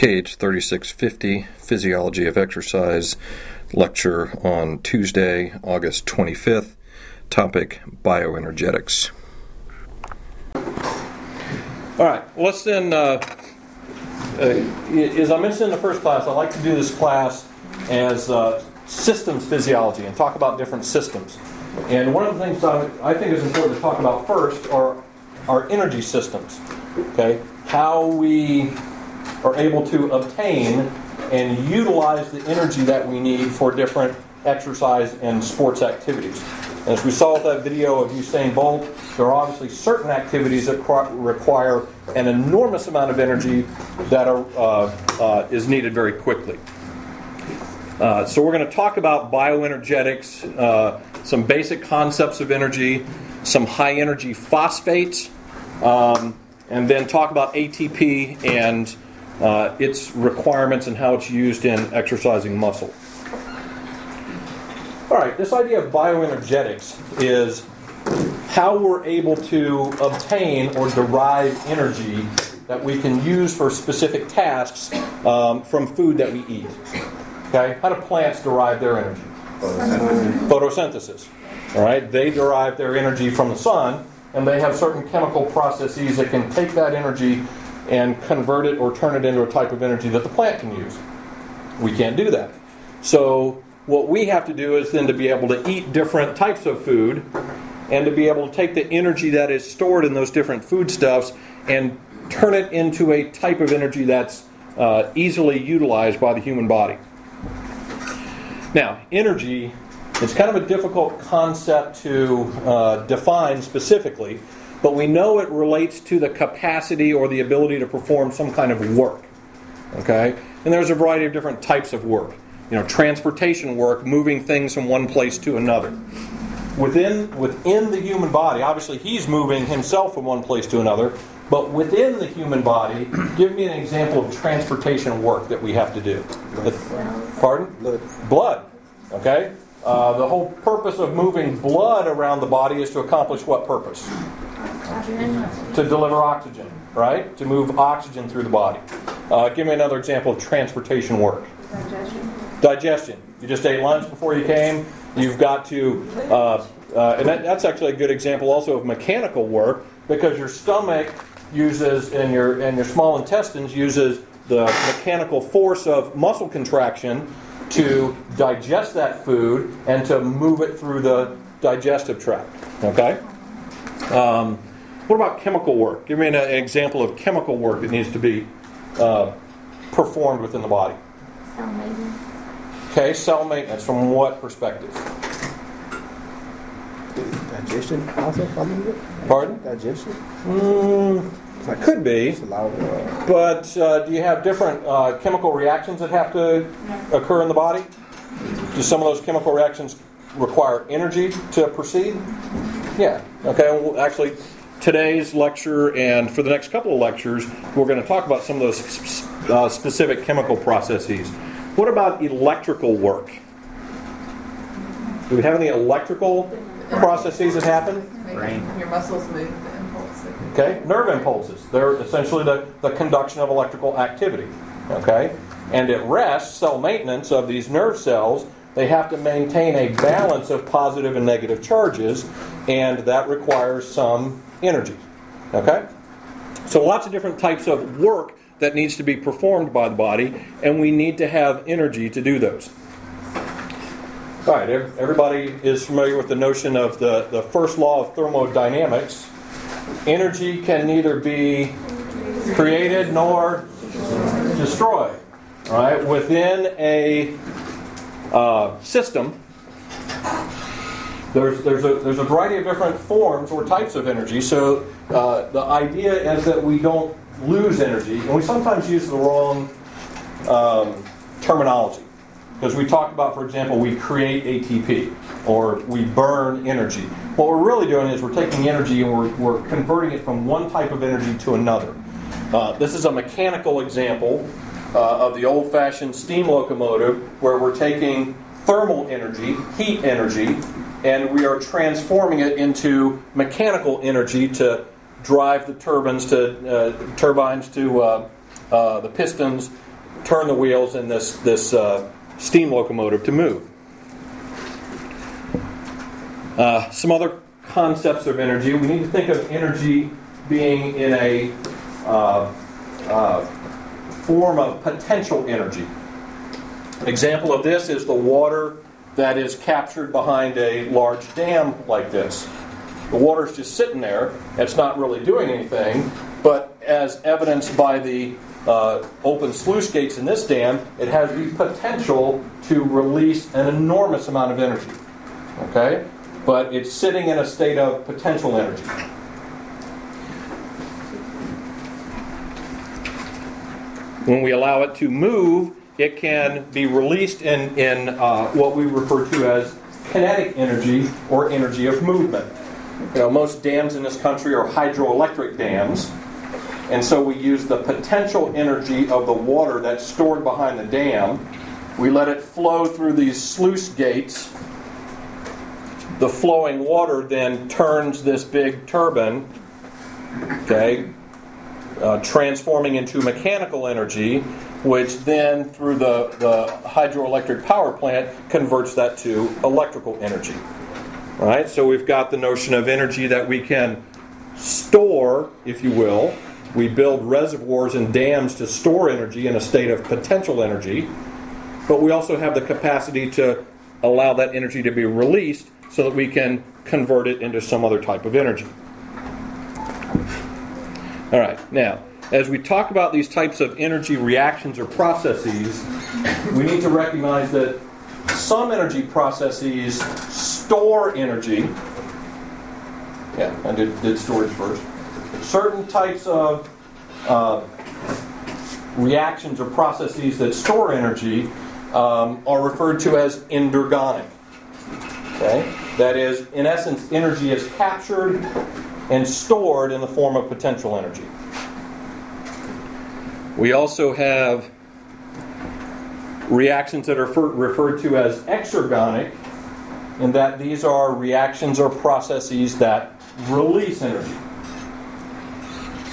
KH 3650 Physiology of Exercise lecture on Tuesday, August 25th. Topic Bioenergetics. All right, let's then, uh, uh, as I mentioned in the first class, I like to do this class as uh, systems physiology and talk about different systems. And one of the things I, I think is important to talk about first are our energy systems. Okay, how we are able to obtain and utilize the energy that we need for different exercise and sports activities. As we saw with that video of Usain Bolt, there are obviously certain activities that require an enormous amount of energy that are, uh, uh, is needed very quickly. Uh, so we're going to talk about bioenergetics, uh, some basic concepts of energy, some high energy phosphates, um, and then talk about ATP and uh, its requirements and how it's used in exercising muscle. All right, this idea of bioenergetics is how we're able to obtain or derive energy that we can use for specific tasks um, from food that we eat. Okay, how do plants derive their energy? Photosynthesis. Photosynthesis. All right, they derive their energy from the sun, and they have certain chemical processes that can take that energy and convert it or turn it into a type of energy that the plant can use. We can't do that. So, what we have to do is then to be able to eat different types of food and to be able to take the energy that is stored in those different foodstuffs and turn it into a type of energy that's uh, easily utilized by the human body. Now, energy is kind of a difficult concept to uh, define specifically but we know it relates to the capacity or the ability to perform some kind of work. Okay? And there's a variety of different types of work. You know, transportation work, moving things from one place to another. Within within the human body, obviously he's moving himself from one place to another, but within the human body, give me an example of transportation work that we have to do. Pardon? Blood. Blood. Okay? Uh, the whole purpose of moving blood around the body is to accomplish what purpose? To deliver oxygen, right? To move oxygen through the body. Uh, give me another example of transportation work. Digestion. Digestion. You just ate lunch before you came. You've got to, uh, uh, and that, that's actually a good example also of mechanical work because your stomach uses and your and your small intestines uses the mechanical force of muscle contraction to digest that food and to move it through the digestive tract. Okay. Um, what about chemical work? Give me an, an, example of chemical work that needs to be uh, performed within the body. Cell maintenance. Okay, cell maintenance. From what perspective? Digestion also Pardon? Digestion? Mm, it could be. But uh, do you have different uh, chemical reactions that have to occur in the body? Do some of those chemical reactions require energy to proceed? Yeah. Okay. Well, actually, today's lecture and for the next couple of lectures, we're going to talk about some of those uh, specific chemical processes. What about electrical work? Do we have any electrical processes that happen? Brain. Your muscles move the impulse. Okay, nerve impulses. They're essentially the, the conduction of electrical activity. Okay, and at rest, cell maintenance of these nerve cells they have to maintain a balance of positive and negative charges, and that requires some energy. Okay? So, lots of different types of work that needs to be performed by the body, and we need to have energy to do those. All right, everybody is familiar with the notion of the, the first law of thermodynamics. Energy can neither be created nor destroyed. All right, within a uh, system, there's, there's, a, there's a variety of different forms or types of energy. So uh, the idea is that we don't lose energy, and we sometimes use the wrong um, terminology. Because we talk about, for example, we create ATP or we burn energy. What we're really doing is we're taking energy and we're, we're converting it from one type of energy to another. Uh, this is a mechanical example uh, of the old fashioned steam locomotive where we're taking thermal energy, heat energy, and we are transforming it into mechanical energy to drive the turbines to uh, turbines to uh, uh, the pistons turn the wheels in this, this uh, steam locomotive to move. Uh, some other concepts of energy. We need to think of energy being in a uh, form of potential energy. An example of this is the water that is captured behind a large dam like this. The water's just sitting there, it's not really doing anything, but as evidenced by the uh, open sluice gates in this dam, it has the potential to release an enormous amount of energy. Okay? But it's sitting in a state of potential energy. When we allow it to move, it can be released in, in uh, what we refer to as kinetic energy or energy of movement. You know, most dams in this country are hydroelectric dams, and so we use the potential energy of the water that's stored behind the dam. We let it flow through these sluice gates. The flowing water then turns this big turbine, okay, uh, transforming into mechanical energy, which then, through the, the hydroelectric power plant, converts that to electrical energy. All right, so we've got the notion of energy that we can store, if you will. We build reservoirs and dams to store energy in a state of potential energy, but we also have the capacity to allow that energy to be released so that we can convert it into some other type of energy. All right, now, as we talk about these types of energy reactions or processes, we need to recognize that some energy processes store energy. Yeah, I did, did storage first. Certain types of uh, reactions or processes that store energy um, are referred to as endergonic. Okay? That is, in essence, energy is captured and stored in the form of potential energy. We also have reactions that are referred to as exergonic, in that these are reactions or processes that release energy.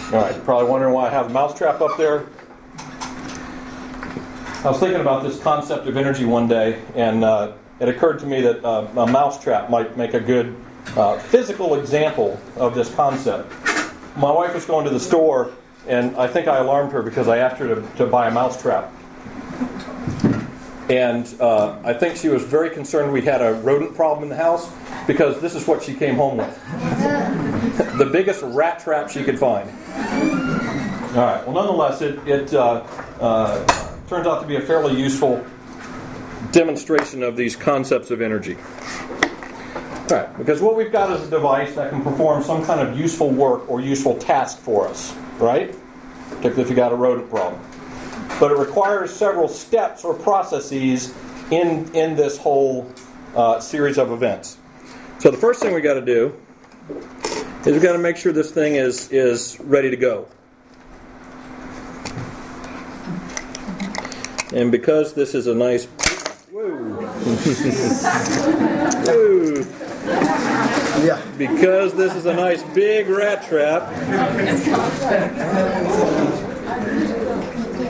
All right, probably wondering why I have a mousetrap up there. I was thinking about this concept of energy one day, and uh, it occurred to me that uh, a mousetrap might make a good uh, physical example of this concept. My wife was going to the store, and I think I alarmed her because I asked her to, to buy a mousetrap. And uh, I think she was very concerned we had a rodent problem in the house because this is what she came home with the biggest rat trap she could find. All right, well, nonetheless, it, it uh, uh, turns out to be a fairly useful demonstration of these concepts of energy. All right, because what we've got is a device that can perform some kind of useful work or useful task for us, right? Particularly if you got a rodent problem but it requires several steps or processes in, in this whole uh, series of events. So the first thing we got to do is we got to make sure this thing is, is ready to go. And because this is a nice. Whoa. Yeah. Because this is a nice big rat trap.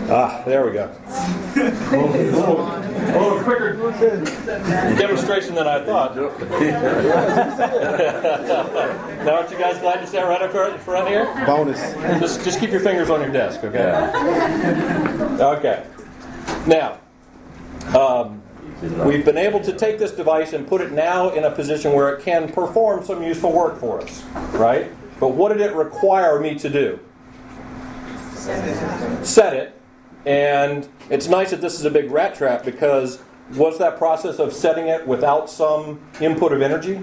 Ah, there we go. a, little, quicker demonstration than I thought. now, aren't you guys glad to stand right up in front here? Bonus. Just, just keep your fingers on your desk, okay? Okay. Now, um, we've been able to take this device and put it now in a position where it can perform some useful work for us, right? But what did it require me to do? Set it and it's nice that this is a big rat trap because was that process of setting it without some input of energy?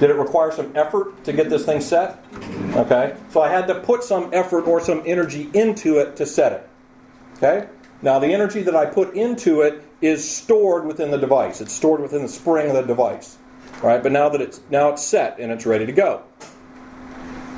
Did it require some effort to get this thing set? Okay. So I had to put some effort or some energy into it to set it. Okay? Now the energy that I put into it is stored within the device. It's stored within the spring of the device. Right? But now that it's now it's set and it's ready to go.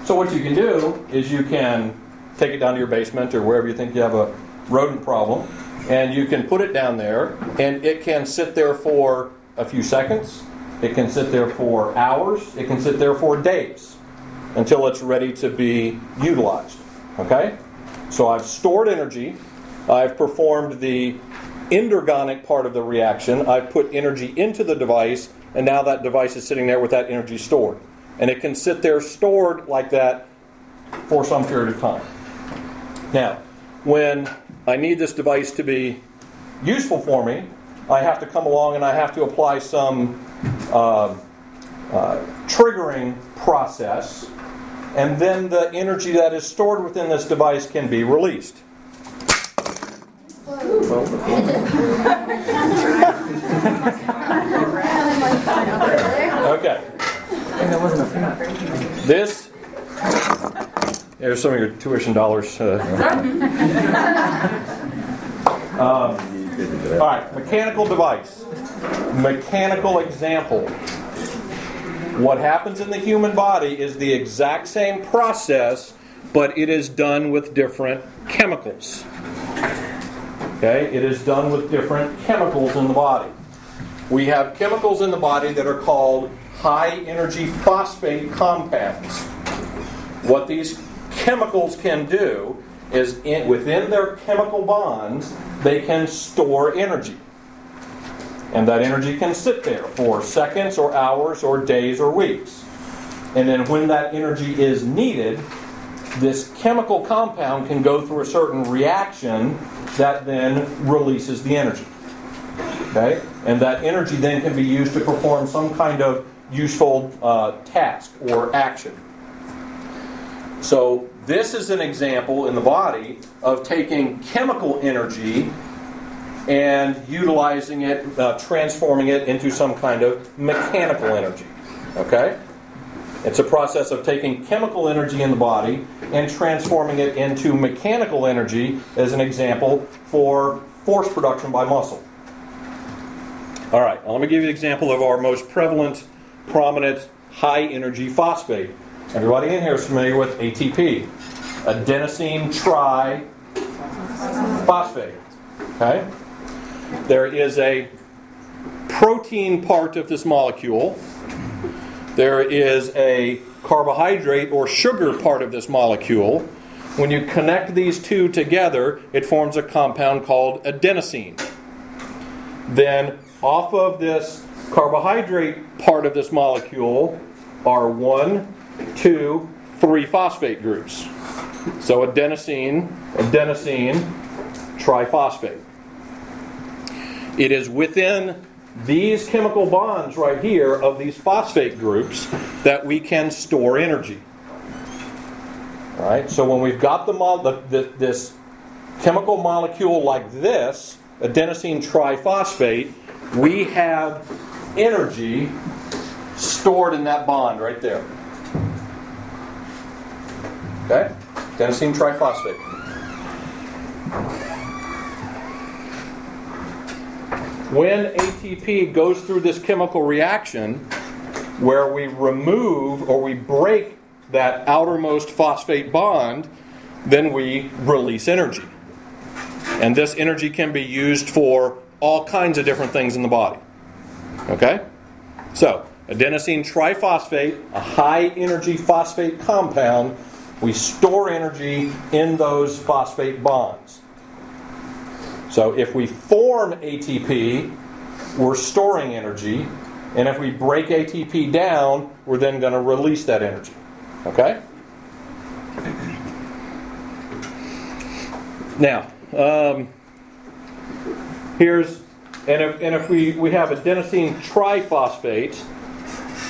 So what you can do is you can take it down to your basement or wherever you think you have a rodent problem, and you can put it down there, and it can sit there for a few seconds, it can sit there for hours, it can sit there for days until it's ready to be utilized. Okay? So I've stored energy, I've performed the endergonic part of the reaction. I've put energy into the device, and now that device is sitting there with that energy stored. And it can sit there stored like that for some period of time. Now, when I need this device to be useful for me, I have to come along and I have to apply some uh, uh, triggering process, and then the energy that is stored within this device can be released. Okay. This. There's some of your tuition dollars. Uh, um, all right, mechanical device. Mechanical example. What happens in the human body is the exact same process, but it is done with different chemicals. Okay, it is done with different chemicals in the body. We have chemicals in the body that are called high energy phosphate compounds. What these chemicals can do is in, within their chemical bonds, they can store energy. And that energy can sit there for seconds or hours or days or weeks. And then when that energy is needed, this chemical compound can go through a certain reaction that then releases the energy. Okay? And that energy then can be used to perform some kind of useful uh, task or action. So, this is an example in the body of taking chemical energy and utilizing it, uh, transforming it into some kind of mechanical energy. Okay? It's a process of taking chemical energy in the body and transforming it into mechanical energy, as an example, for force production by muscle. All right, let me give you an example of our most prevalent, prominent, high energy phosphate. Everybody in here is familiar with ATP, adenosine triphosphate. Okay? There is a protein part of this molecule. There is a carbohydrate or sugar part of this molecule. When you connect these two together, it forms a compound called adenosine. Then, off of this carbohydrate part of this molecule are one, two, three phosphate groups. So, adenosine, adenosine, triphosphate. It is within these chemical bonds right here of these phosphate groups that we can store energy. All right? So when we've got the, the, the, this chemical molecule like this, adenosine triphosphate, we have energy stored in that bond right there. Okay? Adenosine triphosphate. When ATP goes through this chemical reaction where we remove or we break that outermost phosphate bond, then we release energy. And this energy can be used for all kinds of different things in the body. Okay? So, adenosine triphosphate, a high energy phosphate compound, we store energy in those phosphate bonds. So if we form ATP, we're storing energy. And if we break ATP down, we're then going to release that energy. Okay? Now, um, here's, and if, and if we, we have adenosine triphosphate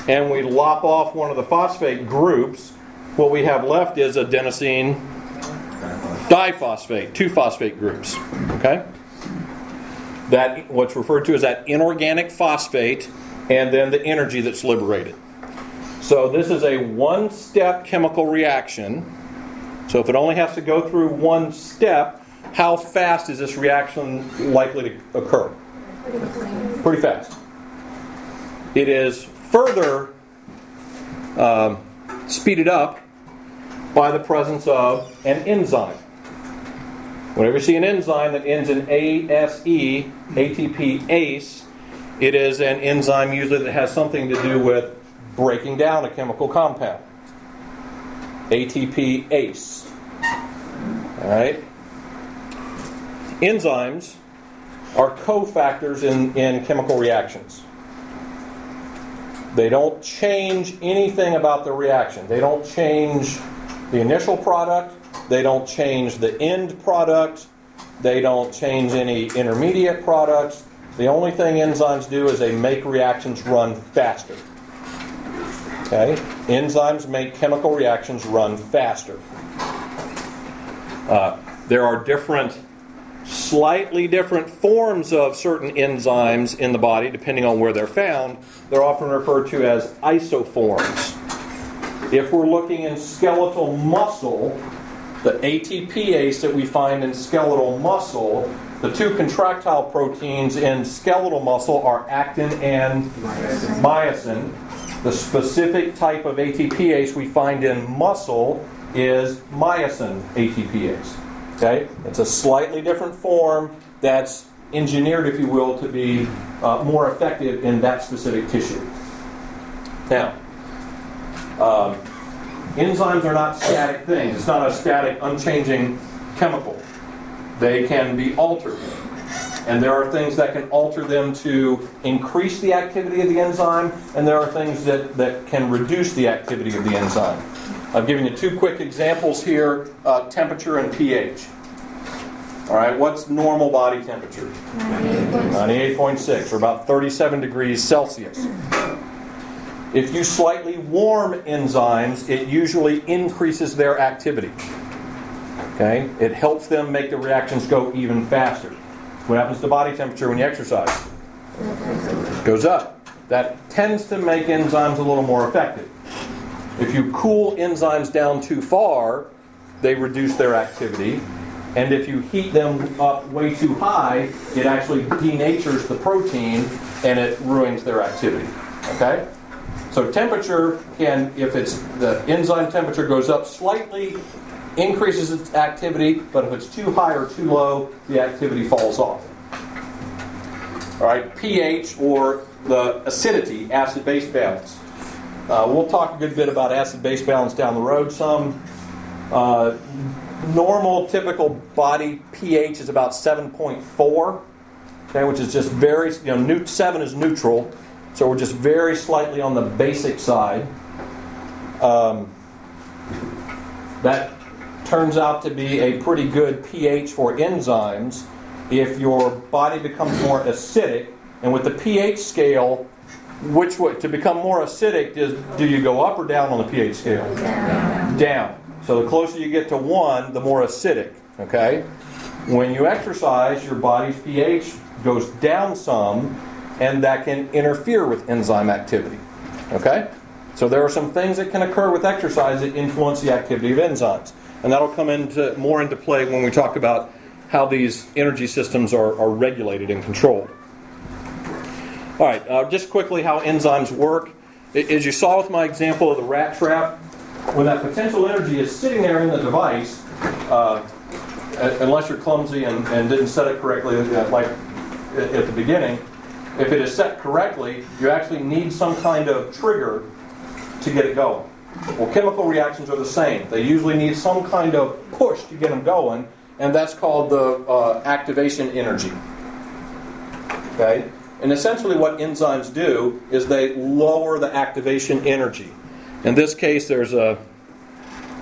and we lop off one of the phosphate groups, what we have left is adenosine diphosphate, two phosphate groups. Okay? That what's referred to as that inorganic phosphate and then the energy that's liberated. So this is a one-step chemical reaction. So if it only has to go through one step, how fast is this reaction likely to occur? Pretty fast. It is further uh, speeded up by the presence of an enzyme. Whenever you see an enzyme that ends in ASE, ATPase, it is an enzyme usually that has something to do with breaking down a chemical compound. ATPase. All right? enzymes are cofactors in, in chemical reactions. They don't change anything about the reaction. They don't change the initial product. They don't change the end product. They don't change any intermediate products. The only thing enzymes do is they make reactions run faster. Okay? Enzymes make chemical reactions run faster. Uh, there are different, slightly different forms of certain enzymes in the body, depending on where they're found. They're often referred to as isoforms. If we're looking in skeletal muscle, the ATPase that we find in skeletal muscle, the two contractile proteins in skeletal muscle are actin and myosin. The specific type of ATPase we find in muscle is myosin ATPase. Okay? It's a slightly different form that's engineered, if you will, to be uh, more effective in that specific tissue. Now, um, enzymes are not static things. It's not a static, unchanging chemical. They can be altered. And there are things that can alter them to increase the activity of the enzyme, and there are things that, that can reduce the activity of the enzyme. I've given you two quick examples here uh, temperature and pH. All right, what's normal body temperature? 98.6, or about 37 degrees Celsius. If you slightly warm enzymes, it usually increases their activity. Okay? It helps them make the reactions go even faster. What happens to body temperature when you exercise? It goes up. That tends to make enzymes a little more effective. If you cool enzymes down too far, they reduce their activity. And if you heat them up way too high, it actually denatures the protein and it ruins their activity. Okay? So temperature can, if it's the enzyme temperature goes up slightly, increases its activity, but if it's too high or too low, the activity falls off. All right, pH or the acidity, acid base balance. Uh, we'll talk a good bit about acid base balance down the road. Some uh, normal, typical body pH is about 7.4, okay, which is just very, you know, 7 is neutral, so we're just very slightly on the basic side. Um, that turns out to be a pretty good pH for enzymes if your body becomes more acidic. And with the pH scale, which way to become more acidic does do you go up or down on the pH scale? Down. Down. So the closer you get to one, the more acidic. Okay. When you exercise, your body's pH goes down some, and that can interfere with enzyme activity. Okay. So there are some things that can occur with exercise that influence the activity of enzymes, and that'll come into more into play when we talk about how these energy systems are, are regulated and controlled. All right, uh, just quickly how enzymes work. As you saw with my example of the rat trap, when that potential energy is sitting there in the device, uh, unless you're clumsy and, and, didn't set it correctly, uh, like at the beginning, if it is set correctly, you actually need some kind of trigger to get it going. Well, chemical reactions are the same. They usually need some kind of push to get them going, and that's called the uh, activation energy. Okay? And essentially, what enzymes do is they lower the activation energy. In this case, there's a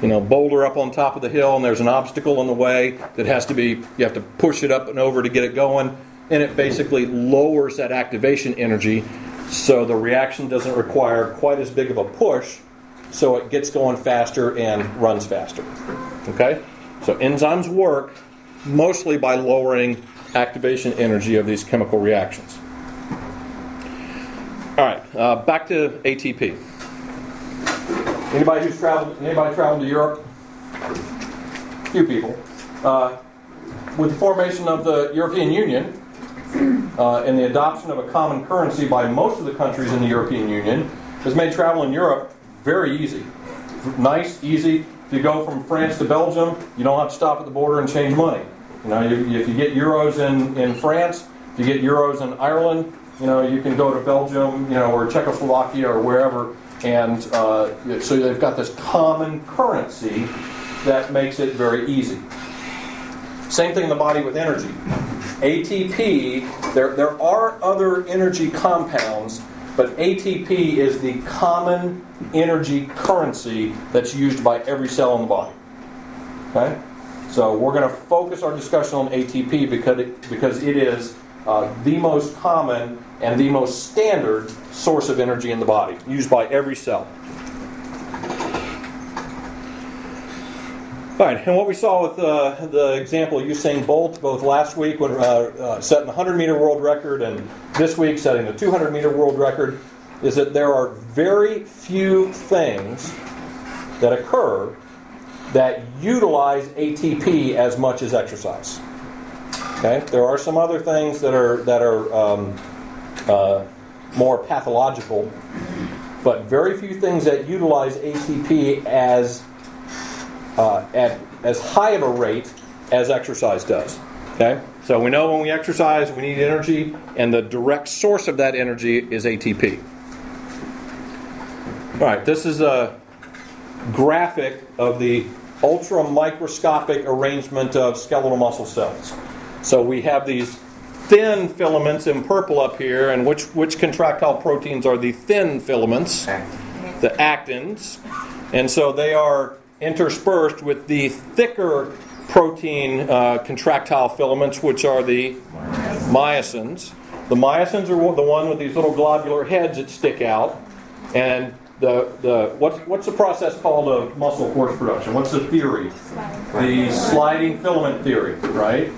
you know boulder up on top of the hill, and there's an obstacle in the way that has to be you have to push it up and over to get it going, and it basically lowers that activation energy, so the reaction doesn't require quite as big of a push, so it gets going faster and runs faster. Okay, so enzymes work mostly by lowering activation energy of these chemical reactions. All right, uh, back to ATP. Anybody who's traveled? Anybody traveled to Europe? Few people. Uh, with the formation of the European Union uh, and the adoption of a common currency by most of the countries in the European Union, has made travel in Europe very easy. Nice, easy. If you go from France to Belgium, you don't have to stop at the border and change money. You know, if you get euros in, in France, if you get euros in Ireland, you know, you can go to Belgium, you know, or Czechoslovakia or wherever, and uh, so they've got this common currency that makes it very easy. Same thing in the body with energy. ATP, there, there are other energy compounds, but ATP is the common energy currency that's used by every cell in the body. Okay? So we're going to focus our discussion on ATP because it, because it is uh, the most common and the most standard source of energy in the body, used by every cell. All right, and what we saw with uh, the example of Usain Bolt, both last week when uh, uh, setting the 100 meter world record and this week setting the 200 meter world record, is that there are very few things that occur that utilize ATP as much as exercise. Okay, there are some other things that are that are um, uh, more pathological, but very few things that utilize ATP as uh, at as high of a rate as exercise does. Okay? So we know when we exercise, we need energy, and the direct source of that energy is ATP. All right, this is a graphic of the ultra microscopic arrangement of skeletal muscle cells. So we have these thin filaments in purple up here, and which, which contractile proteins are the thin filaments? The actins. And so they are interspersed with the thicker protein uh, contractile filaments, which are the myosins. The myosins are the one with these little globular heads that stick out, and the, the what's what's the process called of muscle force production? What's the theory? The sliding filament theory, right?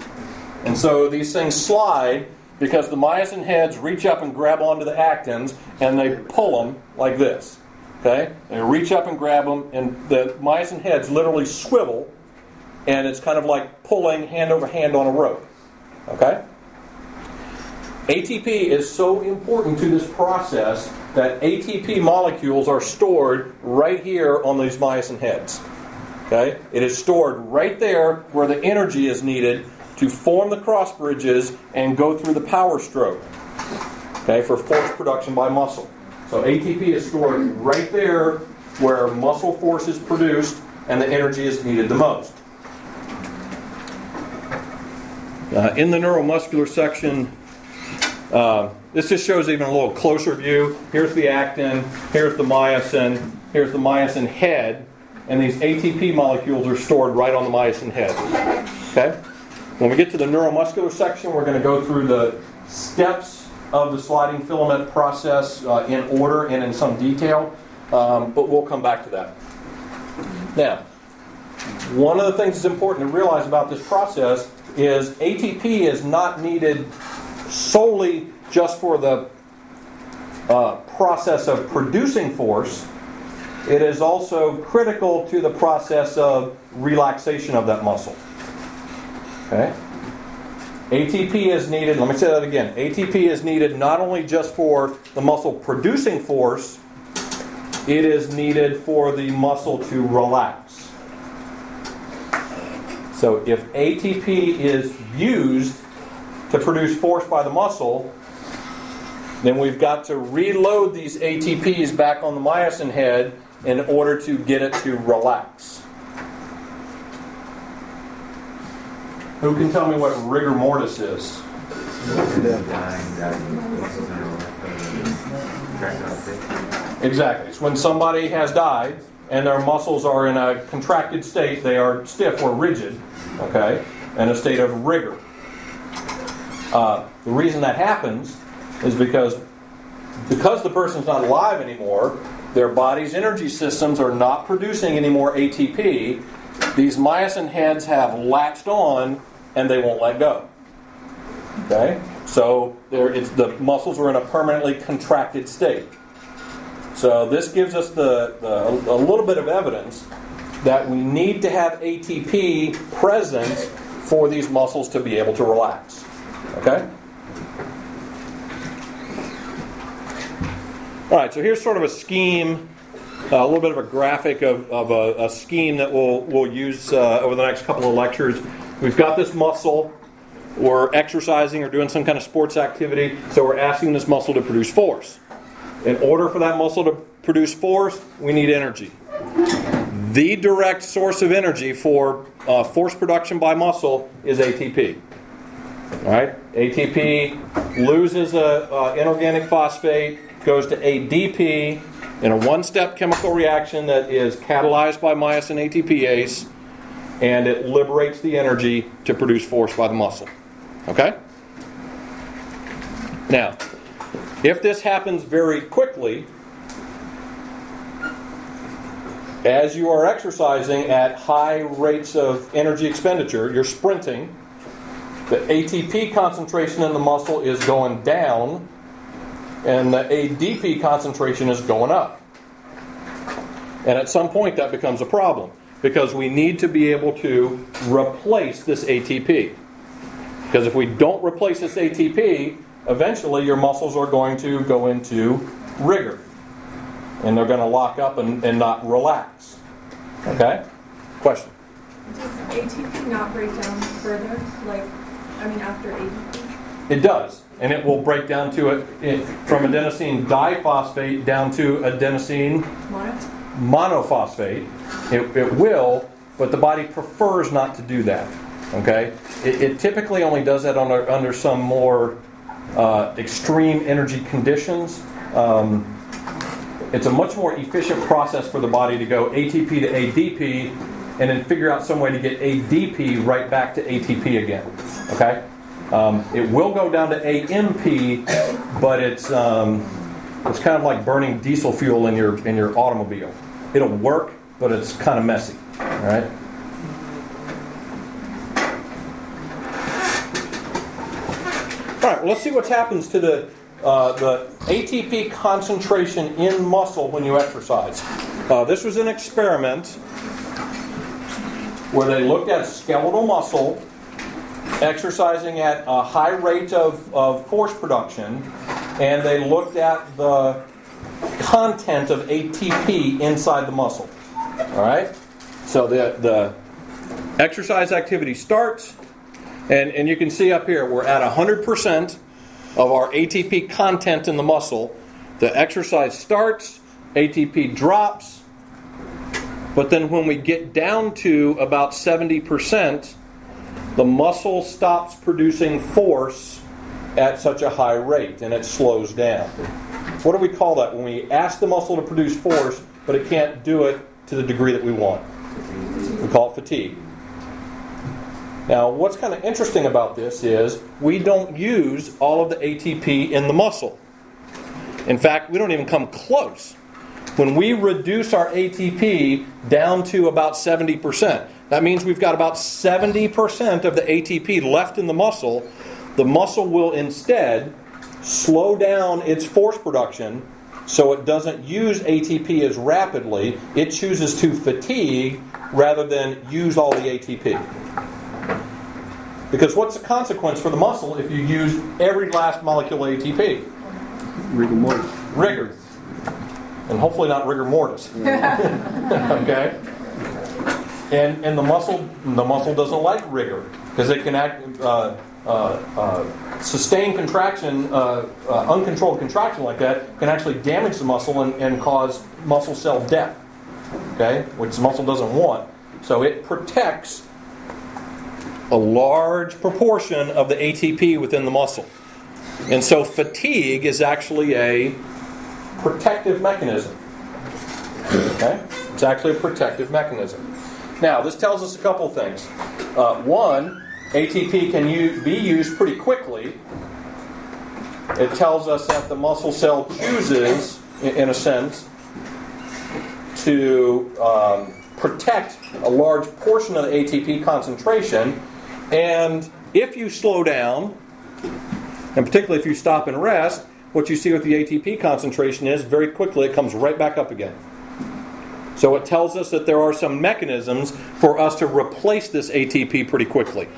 And so these things slide because the myosin heads reach up and grab onto the actins, and they pull them like this. Okay? They reach up and grab them, and the myosin heads literally swivel, and it's kind of like pulling hand over hand on a rope. Okay? ATP is so important to this process that ATP molecules are stored right here on these myosin heads. Okay? It is stored right there where the energy is needed to form the cross bridges and go through the power stroke. Okay, for force production by muscle. So ATP is stored right there where muscle force is produced and the energy is needed the most. Uh, in the neuromuscular section, uh, this just shows even a little closer view. Here's the actin, here's the myosin, here's the myosin head, and these ATP molecules are stored right on the myosin head. Okay? When we get to the neuromuscular section, we're going to go through the steps of the sliding filament process uh, in order and in some detail, um, but we'll come back to that. Now, one of the things that's important to realize about this process is ATP is not needed solely just for the uh, process of producing force. It is also critical to the process of relaxation of that muscle. Okay? ATP is needed, let me say that again. ATP is needed not only just for the muscle producing force, it is needed for the muscle to relax. So if ATP is used to produce force by the muscle, then we've got to reload these ATPs back on the myosin head in order to get it to relax. Who can tell me what rigor mortis is? Exactly. It's when somebody has died and their muscles are in a contracted state, they are stiff or rigid, okay, in a state of rigor. Uh, the reason that happens is because because the person's not alive anymore, their body's energy systems are not producing any more ATP. These myosin heads have latched on and they won't let go. Okay? So the muscles are in a permanently contracted state. So this gives us the, the, a little bit of evidence that we need to have ATP present for these muscles to be able to relax. Okay? All right, so here's sort of a scheme, uh, a little bit of a graphic of, of a, a, scheme that we'll, we'll use uh, over the next couple of lectures. We've got this muscle. We're exercising or doing some kind of sports activity, so we're asking this muscle to produce force. In order for that muscle to produce force, we need energy. the direct source of energy for uh, force production by muscle is ATP. All right, ATP loses a uh, inorganic phosphate, goes to ADP in a one-step chemical reaction that is catalyzed by myosin ATPase, and it liberates the energy to produce force by the muscle. Okay. Now, if this happens very quickly, as you are exercising at high rates of energy expenditure, you're sprinting, the ATP concentration in the muscle is going down, and the ADP concentration is going up. And at some point, that becomes a problem because we need to be able to replace this ATP. Because if we don't replace this ATP, eventually your muscles are going to go into rigor and they're going to lock up and, and not relax. Okay? Question? Does ATP not break down further? Like, I mean, after ADP? It does. And it will break down to it, it from adenosine diphosphate down to adenosine Mono? Monophosphate. It, it will, but the body prefers not to do that. Okay? It, it typically only does that under, under some more uh, extreme energy conditions. Um, it's a much more efficient process for the body to go ATP to ADP and then figure out some way to get ADP right back to ATP again. Okay? Um, it will go down to AMP, but it's um, it's kind of like burning diesel fuel in your in your automobile. It'll work, but it's kind of messy. All right. All right. Well, let's see what happens to the uh, the ATP concentration in muscle when you exercise. Uh, this was an experiment where they looked at skeletal muscle exercising at a high rate of, of force production, and they looked at the content of ATP inside the muscle. All right? So the, the exercise activity starts, and, and you can see up here we're at 100% of our ATP content in the muscle. The exercise starts, ATP drops, but then when we get down to about 70%, the muscle stops producing force at such a high rate and it slows down. What do we call that when we ask the muscle to produce force, but it can't do it to the degree that we want? We call it fatigue. Now, what's kind of interesting about this is we don't use all of the ATP in the muscle. In fact, we don't even come close. When we reduce our ATP down to about 70%, that means we've got about 70% of the ATP left in the muscle. The muscle will instead slow down its force production so it doesn't use ATP as rapidly. It chooses to fatigue rather than use all the ATP. Because what's the consequence for the muscle if you use every last molecule of ATP? Rigor mortis. Rigor. And hopefully not rigor mortis. okay? And, and the muscle the muscle doesn't like rigor because it can act uh, sustained contraction, uh, uh, uncontrolled contraction like that can actually damage the muscle and, and cause muscle cell death. Okay, which the muscle doesn't want. So it protects a large proportion of the ATP within the muscle. And so fatigue is actually a protective mechanism. Okay? It's actually a protective mechanism. Now, this tells us a couple things. Uh, one, ATP can u- be used pretty quickly. It tells us that the muscle cell chooses, in, a sense, to um, protect a large portion of the ATP concentration. And if you slow down, and particularly if you stop and rest, what you see with the ATP concentration is very quickly it comes right back up again. So it tells us that there are some mechanisms for us to replace this ATP pretty quickly.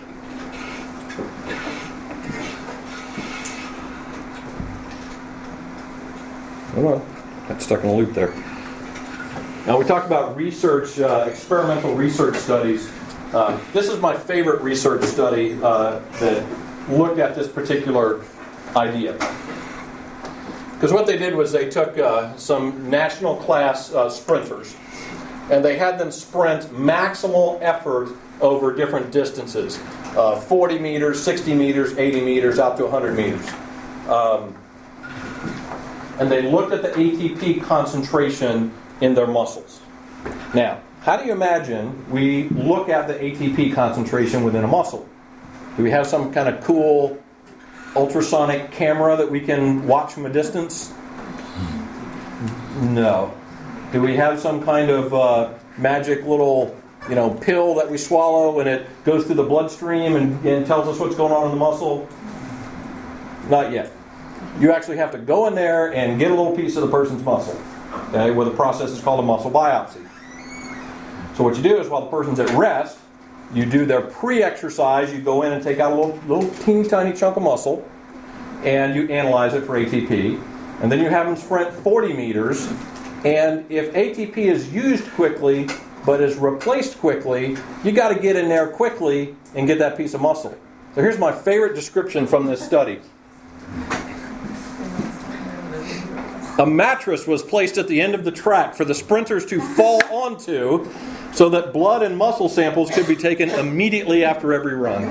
Hold on, got stuck in a loop there. Now we talked about research, uh, experimental research studies. Uh, this is my favorite research study uh, that looked at this particular idea. Because what they did was they took uh, some national class uh, sprinters and they had them sprint maximal effort over different distances uh, 40 meters, 60 meters, 80 meters, out to 100 meters. Um, and they looked at the ATP concentration in their muscles. Now, how do you imagine we look at the ATP concentration within a muscle? Do we have some kind of cool ultrasonic camera that we can watch from a distance? No. Do we have some kind of uh, magic little you know pill that we swallow and it goes through the bloodstream and, and tells us what's going on in the muscle? Not yet. You actually have to go in there and get a little piece of the person's muscle, okay, where the process is called a muscle biopsy. So what you do is while the person's at rest, you do their pre-exercise. You go in and take out a little, little teeny tiny chunk of muscle, and you analyze it for ATP. And then you have them sprint 40 meters. And if ATP is used quickly but is replaced quickly, you got to get in there quickly and get that piece of muscle. So here's my favorite description from this study. A mattress was placed at the end of the track for the sprinters to fall onto so that blood and muscle samples could be taken immediately after every run.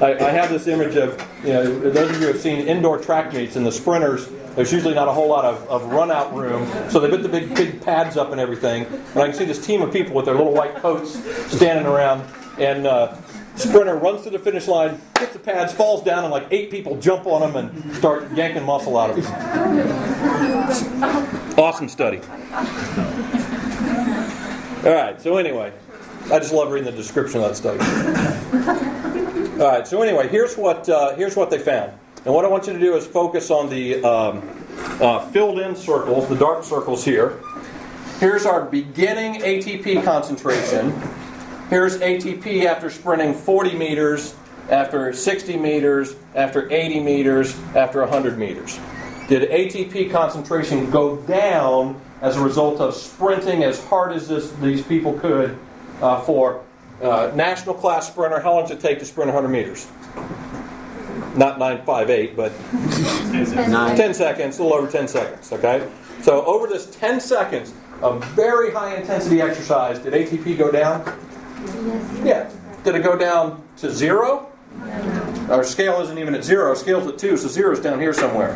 I, I, have this image of, you know, those of you who have seen indoor track meets and the sprinters, there's usually not a whole lot of, of run out room, so they put the big, big pads up and everything. And I can see this team of people with their little white coats standing around, and uh, sprinter runs to the finish line, hits the pads, falls down, and like eight people jump on him and start yanking muscle out of him. Awesome study. All right, so anyway, I just love reading the description of that study. All right, so anyway, here's what, uh, here's what they found. And what I want you to do is focus on the um, uh, filled in circles, the dark circles here. Here's our beginning ATP concentration. Here's ATP after sprinting 40 meters, after 60 meters, after 80 meters, after 100 meters. Did ATP concentration go down as a result of sprinting as hard as this, these people could uh, for uh, national class sprinter? How long does it take to sprint 100 meters? Not 958, but 10 seconds, a little over 10 seconds, okay? So over this 10 seconds of very high intensity exercise, did ATP go down? Yeah. Did it go down to zero? Our scale isn't even at zero, our scale's at two, so zero's down here somewhere.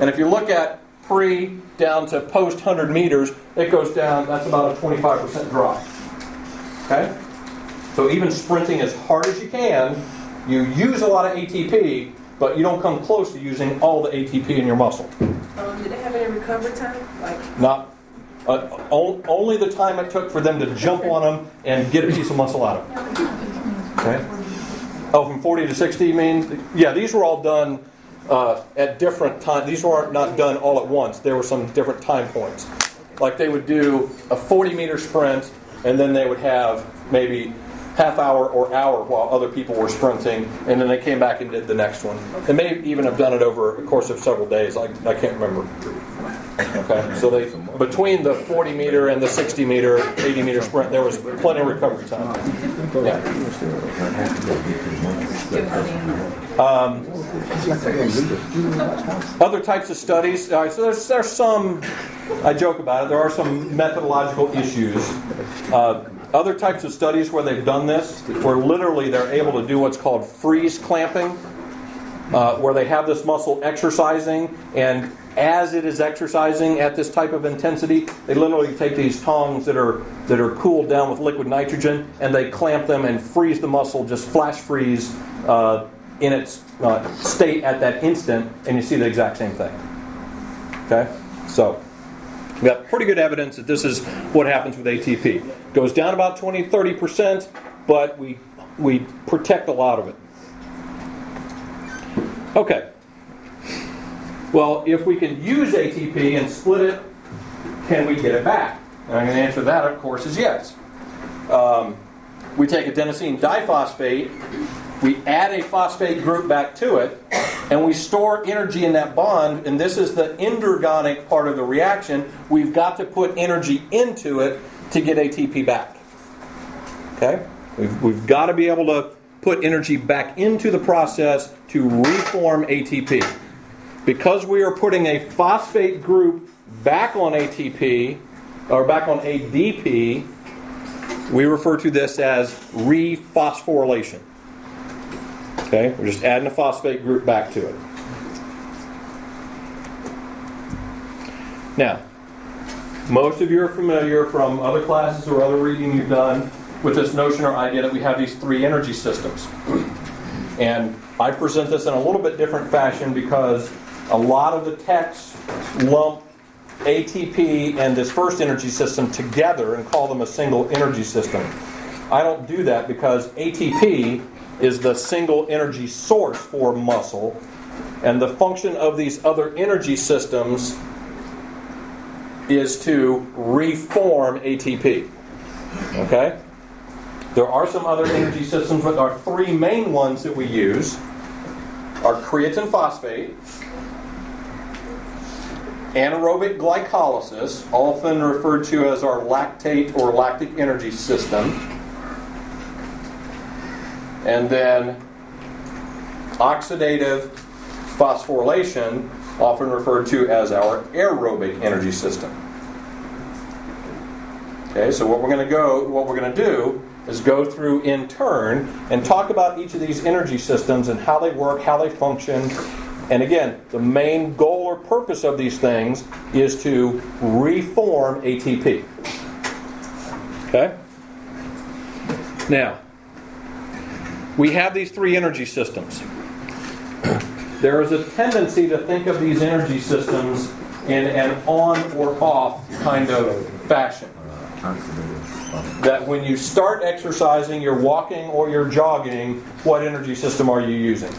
And if you look at pre down to post 100 meters, it goes down, that's about a 25% drop. Okay? So even sprinting as hard as you can, you use a lot of ATP, but you don't come close to using all the ATP in your muscle. Um, did they have any recovery time? Like Not uh, only the time it took for them to jump on them and get a piece of muscle out of them. Okay? Oh, from 40 to 60, you mean? Yeah, these were all done uh, at different times. These weren't not done all at once. There were some different time points. Like they would do a 40 meter sprint, and then they would have maybe half hour or hour while other people were sprinting, and then they came back and did the next one. They may even have done it over a course of several days. I, I can't remember. Okay, so they between the 40 meter and the 60 meter, 80 meter sprint, there was plenty of recovery time. Yeah. Um, other types of studies. All right, so there's there's some. I joke about it. There are some methodological issues. Uh, other types of studies where they've done this, where literally they're able to do what's called freeze clamping, uh, where they have this muscle exercising, and as it is exercising at this type of intensity, they literally take these tongs that are that are cooled down with liquid nitrogen, and they clamp them and freeze the muscle, just flash freeze uh, in its uh, state at that instant, and you see the exact same thing. Okay, so. We got pretty good evidence that this is what happens with ATP. It Goes down about 20, 30%, but we, we protect a lot of it. Okay. Well, if we can use ATP and split it, can we get it back? And I'm going to answer that, of course, is yes. Um, we take adenosine diphosphate, we add a phosphate group back to it, and we store energy in that bond, and this is the endergonic part of the reaction. We've got to put energy into it to get ATP back. Okay? We've, we've got to be able to put energy back into the process to reform ATP. Because we are putting a phosphate group back on ATP, or back on ADP, we refer to this as rephosphorylation. Okay, we're just adding a phosphate group back to it. Now, most of you are familiar from other classes or other reading you've done with this notion or idea that we have these three energy systems. And I present this in a little bit different fashion because a lot of the texts lump ATP and this first energy system together and call them a single energy system. I don't do that because ATP is the single energy source for muscle, and the function of these other energy systems is to reform ATP. Okay? There are some other energy systems, but our three main ones that we use are creatine phosphate, anaerobic glycolysis, often referred to as our lactate or lactic energy system, and then oxidative phosphorylation, often referred to as our aerobic energy system. Okay, so what we're going to go, what we're going to do is go through in turn and talk about each of these energy systems and how they work, how they function. And again, the main goal or purpose of these things is to reform ATP. Okay? Now, we have these three energy systems. There is a tendency to think of these energy systems in an on or off kind of fashion that when you start exercising, you're walking or you're jogging, what energy system are you using?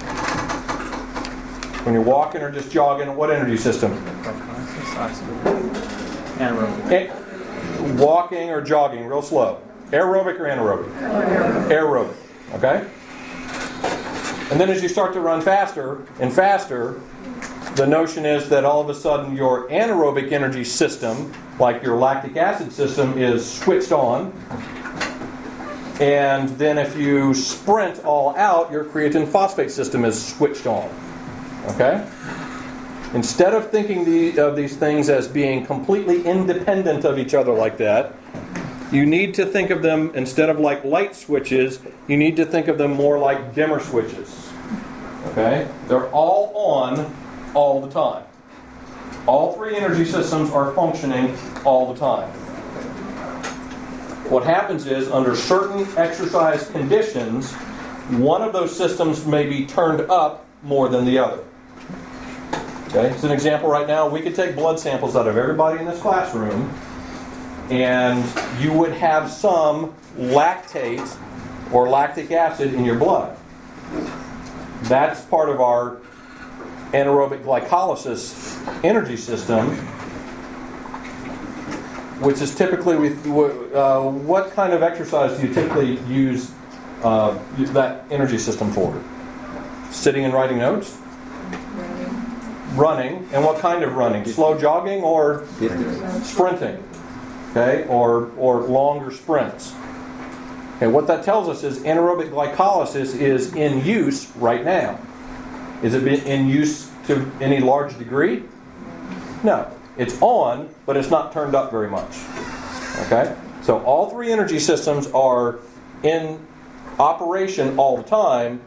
When you're walking or just jogging, what energy system? Anaerobic. Eh, walking or jogging, real slow. Aerobic or anaerobic? Aerobic. Okay? And then as you start to run faster and faster, the notion is that all of a sudden your anaerobic energy system, like your lactic acid system, is switched on. And then if you sprint all out, your creatine phosphate system is switched on. Okay? Instead of thinking the, of these things as being completely independent of each other like that, you need to think of them instead of like light switches, you need to think of them more like dimmer switches. Okay? They're all on all the time. All three energy systems are functioning all the time. What happens is, under certain exercise conditions, one of those systems may be turned up more than the other. Okay, an example, right now, we could take blood samples out of everybody in this classroom, and you would have some lactate or lactic acid in your blood. That's part of our anaerobic glycolysis energy system, which is typically with uh, what kind of exercise do you typically use uh, that energy system for? Sitting and writing notes? Running. And what kind of running? Slow jogging or sprinting? Okay, or, or longer sprints. Okay, what that tells us is anaerobic glycolysis is in use right now. Is it in use to any large degree? No. It's on, but it's not turned up very much. Okay? So all three energy systems are in operation all the time.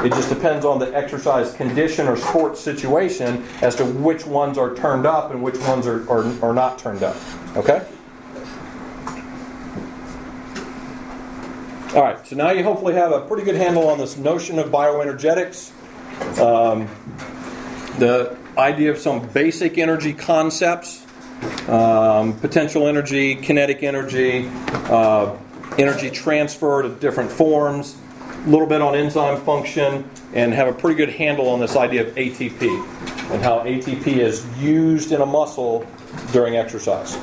It just depends on the exercise condition or sports situation as to which ones are turned up and which ones are, are, are not turned up. Okay? All right, so now you hopefully have a pretty good handle on this notion of bioenergetics, um, the idea of some basic energy concepts, um, potential energy, kinetic energy, uh, energy transfer to different forms, little bit on enzyme function, and have a pretty good handle on this idea of ATP and how ATP is used in a muscle during exercise.